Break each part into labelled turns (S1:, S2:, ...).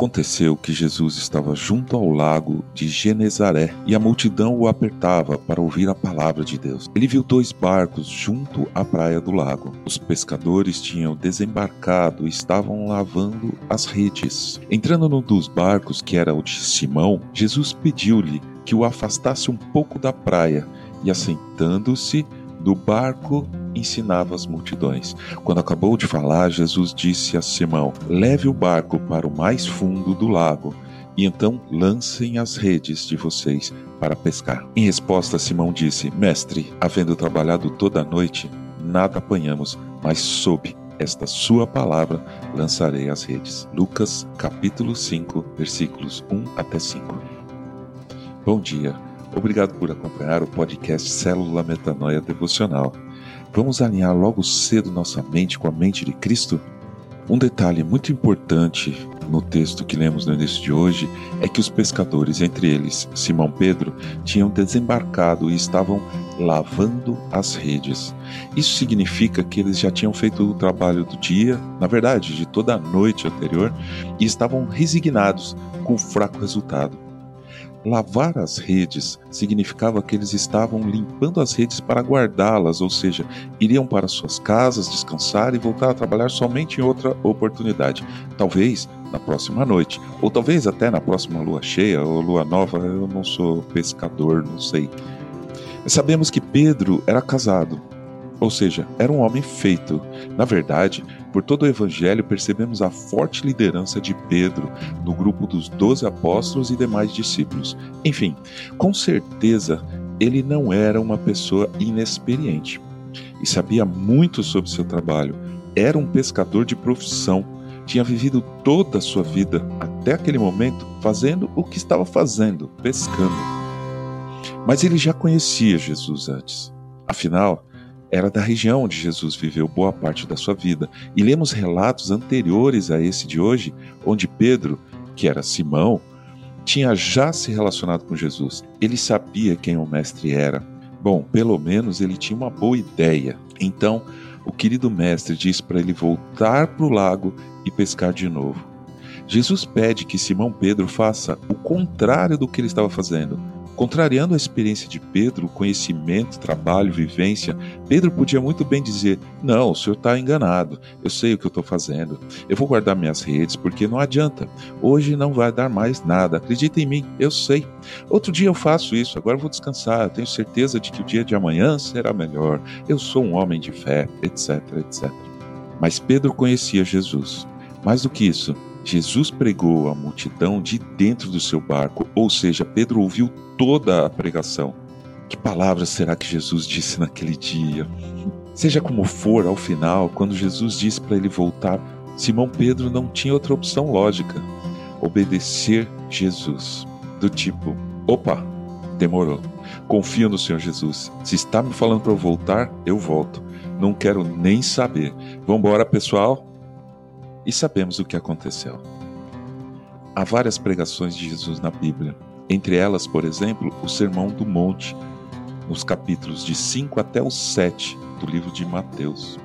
S1: Aconteceu que Jesus estava junto ao lago de Genezaré e a multidão o apertava para ouvir a palavra de Deus. Ele viu dois barcos junto à praia do lago. Os pescadores tinham desembarcado e estavam lavando as redes. Entrando num dos barcos, que era o de Simão, Jesus pediu-lhe que o afastasse um pouco da praia e, assentando-se do barco, ensinava as multidões. Quando acabou de falar, Jesus disse a Simão: Leve o barco para o mais fundo do lago e então lancem as redes de vocês para pescar. Em resposta, Simão disse: Mestre, havendo trabalhado toda a noite, nada apanhamos, mas sob esta sua palavra lançarei as redes. Lucas capítulo 5, versículos 1 até 5. Bom dia. Obrigado por acompanhar o podcast Célula Metanoia Devocional. Vamos alinhar logo cedo nossa mente com a mente de Cristo? Um detalhe muito importante no texto que lemos no início de hoje é que os pescadores, entre eles Simão Pedro, tinham desembarcado e estavam lavando as redes. Isso significa que eles já tinham feito o trabalho do dia, na verdade, de toda a noite anterior, e estavam resignados com o fraco resultado. Lavar as redes significava que eles estavam limpando as redes para guardá-las, ou seja, iriam para suas casas descansar e voltar a trabalhar somente em outra oportunidade, talvez na próxima noite, ou talvez até na próxima lua cheia ou lua nova. Eu não sou pescador, não sei. Sabemos que Pedro era casado, ou seja, era um homem feito. Na verdade, por todo o evangelho percebemos a forte liderança de Pedro no grupo dos doze apóstolos e demais discípulos. Enfim, com certeza ele não era uma pessoa inexperiente e sabia muito sobre seu trabalho. Era um pescador de profissão. Tinha vivido toda a sua vida até aquele momento fazendo o que estava fazendo, pescando. Mas ele já conhecia Jesus antes. Afinal, era da região onde Jesus viveu boa parte da sua vida. E lemos relatos anteriores a esse de hoje, onde Pedro, que era Simão, tinha já se relacionado com Jesus. Ele sabia quem o mestre era. Bom, pelo menos ele tinha uma boa ideia. Então, o querido mestre diz para ele voltar para o lago e pescar de novo. Jesus pede que Simão Pedro faça o contrário do que ele estava fazendo Contrariando a experiência de Pedro, conhecimento, trabalho, vivência, Pedro podia muito bem dizer: Não, o senhor está enganado, eu sei o que eu estou fazendo, eu vou guardar minhas redes porque não adianta, hoje não vai dar mais nada, acredita em mim, eu sei. Outro dia eu faço isso, agora vou descansar, eu tenho certeza de que o dia de amanhã será melhor, eu sou um homem de fé, etc, etc. Mas Pedro conhecia Jesus. Mais do que isso, Jesus pregou à multidão de dentro do seu barco, ou seja, Pedro ouviu toda a pregação. Que palavras será que Jesus disse naquele dia? Seja como for, ao final, quando Jesus disse para ele voltar, Simão Pedro não tinha outra opção lógica: obedecer Jesus. Do tipo, opa, demorou. Confio no Senhor Jesus. Se está me falando para eu voltar, eu volto. Não quero nem saber. Vambora, pessoal? E sabemos o que aconteceu. Há várias pregações de Jesus na Bíblia, entre elas, por exemplo, o Sermão do Monte, nos capítulos de 5 até o 7 do livro de Mateus.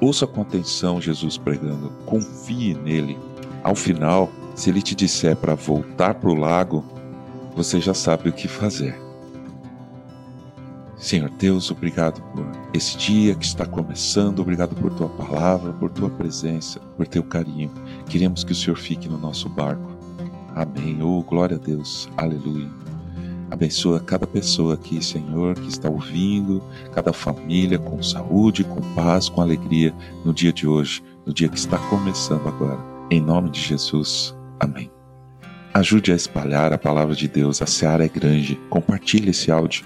S1: Ouça com atenção Jesus pregando, confie nele. Ao final, se ele te disser para voltar para o lago, você já sabe o que fazer. Senhor Deus, obrigado por esse dia que está começando, obrigado por tua palavra, por tua presença, por teu carinho. Queremos que o Senhor fique no nosso barco. Amém. Oh, glória a Deus. Aleluia. Abençoa cada pessoa aqui, Senhor, que está ouvindo, cada família com saúde, com paz, com alegria no dia de hoje, no dia que está começando agora. Em nome de Jesus. Amém. Ajude a espalhar a palavra de Deus. A seara é grande. Compartilhe esse áudio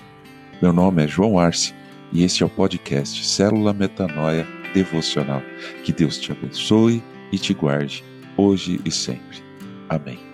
S1: meu nome é João Arce e este é o podcast Célula Metanoia Devocional. Que Deus te abençoe e te guarde hoje e sempre. Amém.